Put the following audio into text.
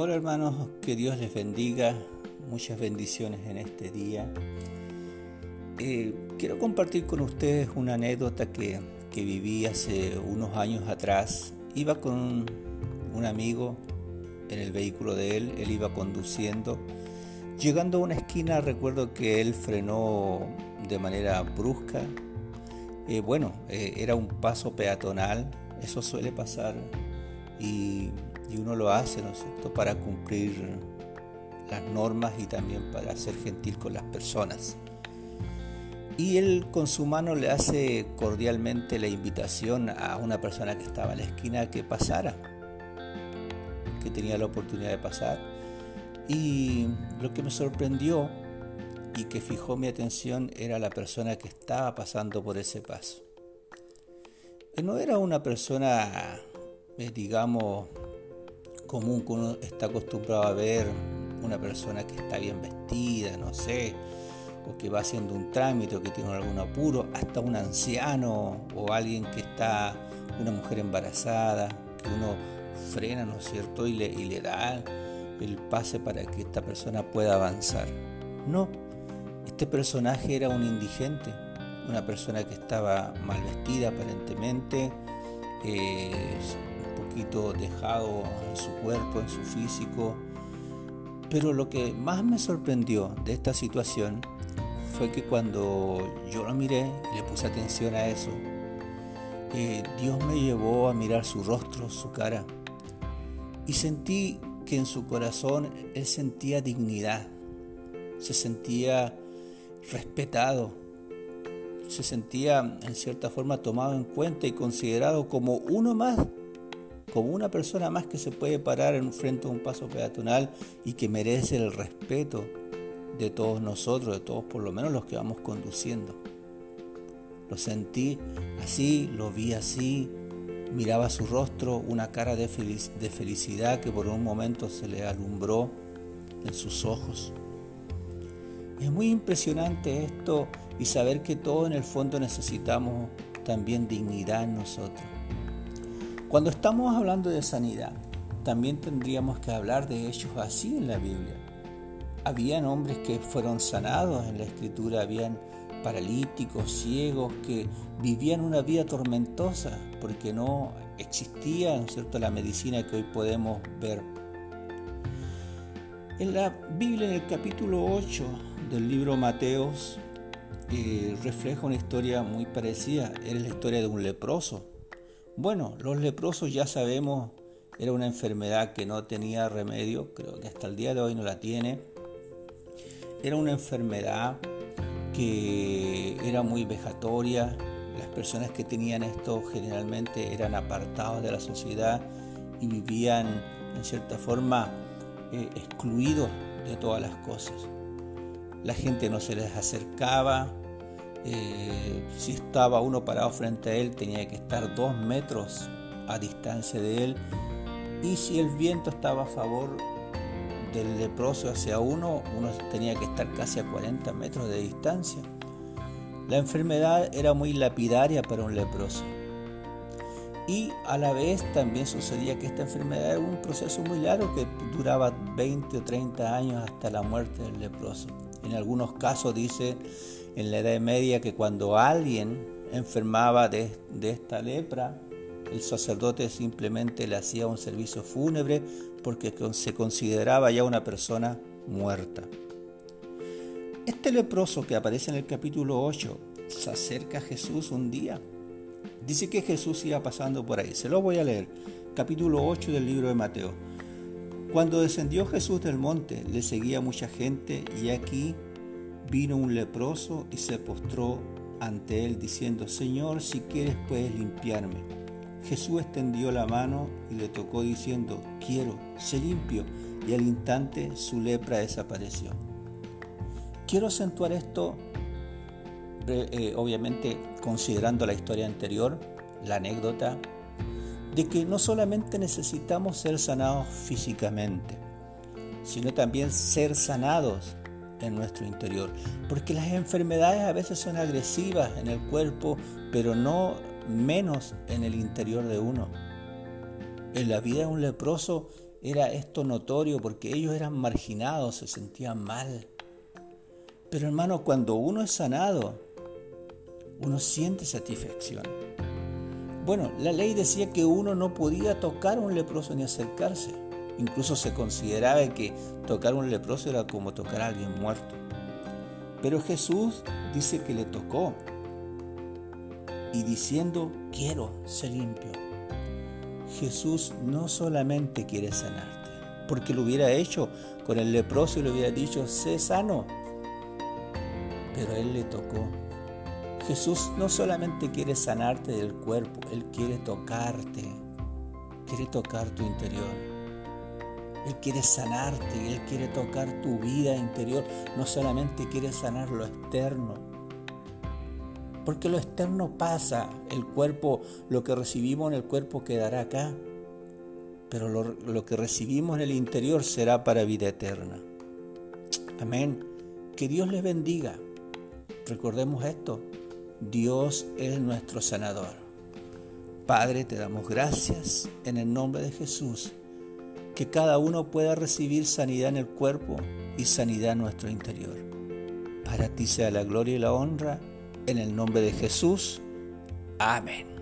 Hola hermanos, que Dios les bendiga, muchas bendiciones en este día. Eh, quiero compartir con ustedes una anécdota que, que, viví hace unos años atrás. Iba con un amigo en el vehículo de él, él iba conduciendo. Llegando a una esquina recuerdo que él frenó de manera brusca. Eh, bueno, eh, era un paso peatonal, eso suele pasar y y uno lo hace, ¿no es cierto?, para cumplir las normas y también para ser gentil con las personas. Y él con su mano le hace cordialmente la invitación a una persona que estaba en la esquina que pasara, que tenía la oportunidad de pasar. Y lo que me sorprendió y que fijó mi atención era la persona que estaba pasando por ese paso. No era una persona, eh, digamos, común que uno está acostumbrado a ver una persona que está bien vestida, no sé, o que va haciendo un trámite o que tiene algún apuro, hasta un anciano o alguien que está, una mujer embarazada, que uno frena, ¿no es cierto?, y le, y le da el pase para que esta persona pueda avanzar. No, este personaje era un indigente, una persona que estaba mal vestida aparentemente, eh, poquito dejado en su cuerpo, en su físico. Pero lo que más me sorprendió de esta situación fue que cuando yo lo miré y le puse atención a eso, eh, Dios me llevó a mirar su rostro, su cara, y sentí que en su corazón él sentía dignidad, se sentía respetado, se sentía en cierta forma tomado en cuenta y considerado como uno más como una persona más que se puede parar en frente a un paso peatonal y que merece el respeto de todos nosotros, de todos por lo menos los que vamos conduciendo. Lo sentí así, lo vi así, miraba su rostro, una cara de, de felicidad que por un momento se le alumbró en sus ojos. Es muy impresionante esto y saber que todos en el fondo necesitamos también dignidad en nosotros. Cuando estamos hablando de sanidad, también tendríamos que hablar de hechos así en la Biblia. Habían hombres que fueron sanados en la escritura, habían paralíticos, ciegos, que vivían una vida tormentosa porque no existía cierto? la medicina que hoy podemos ver. En la Biblia, en el capítulo 8 del libro Mateos, eh, refleja una historia muy parecida. Era la historia de un leproso bueno, los leprosos ya sabemos, era una enfermedad que no tenía remedio, creo que hasta el día de hoy no la tiene. Era una enfermedad que era muy vejatoria, las personas que tenían esto generalmente eran apartados de la sociedad y vivían en cierta forma eh, excluidos de todas las cosas. La gente no se les acercaba, eh, si estaba uno parado frente a él tenía que estar dos metros a distancia de él y si el viento estaba a favor del leproso hacia uno, uno tenía que estar casi a 40 metros de distancia. La enfermedad era muy lapidaria para un leproso. Y a la vez también sucedía que esta enfermedad era un proceso muy largo que duraba 20 o 30 años hasta la muerte del leproso. En algunos casos dice en la Edad Media que cuando alguien enfermaba de, esta lepra, el sacerdote simplemente le hacía un servicio fúnebre porque se consideraba ya una persona muerta. Este leproso que aparece en el capítulo 8 se acerca a Jesús un día. Dice que Jesús iba pasando por ahí. Se lo voy a leer. Capítulo 8 del libro de Mateo. Cuando descendió Jesús del monte, le seguía mucha gente y aquí vino un leproso y se postró ante él diciendo, Señor, si quieres puedes limpiarme. Jesús extendió la mano y le tocó diciendo, quiero, sé limpio, y al instante su lepra desapareció. Quiero acentuar esto, eh, obviamente considerando la historia anterior, la anécdota, de que no solamente necesitamos ser sanados físicamente, sino también ser sanados en nuestro interior. Porque las enfermedades a veces son agresivas en el cuerpo, pero no menos en el interior de uno. En la vida de un leproso era esto notorio porque ellos eran marginados, se sentían mal. Pero hermano, cuando uno es sanado, uno siente satisfacción. Bueno, la ley decía que uno no podía tocar a un leproso ni acercarse. Incluso se consideraba que tocar a un leproso era como tocar a alguien muerto. Pero Jesús dice que le tocó y diciendo, quiero ser limpio. Jesús no solamente quiere sanarte, porque lo hubiera hecho con el leproso y le hubiera dicho, sé sano. Pero Él le tocó. Jesús no solamente quiere sanarte del cuerpo, Él quiere tocarte, quiere tocar tu interior. Él quiere sanarte, Él quiere tocar tu vida interior, no solamente quiere sanar lo externo. Porque lo externo pasa, el cuerpo, lo que recibimos en el cuerpo quedará acá, pero lo, lo que recibimos en el interior será para vida eterna. Amén. Que Dios les bendiga. Recordemos esto, Dios es nuestro sanador. Padre, te damos gracias en el nombre de Jesús que cada uno pueda recibir sanidad en el cuerpo y sanidad en nuestro interior. Para ti sea la gloria y la honra, en el nombre de Jesús. Amén.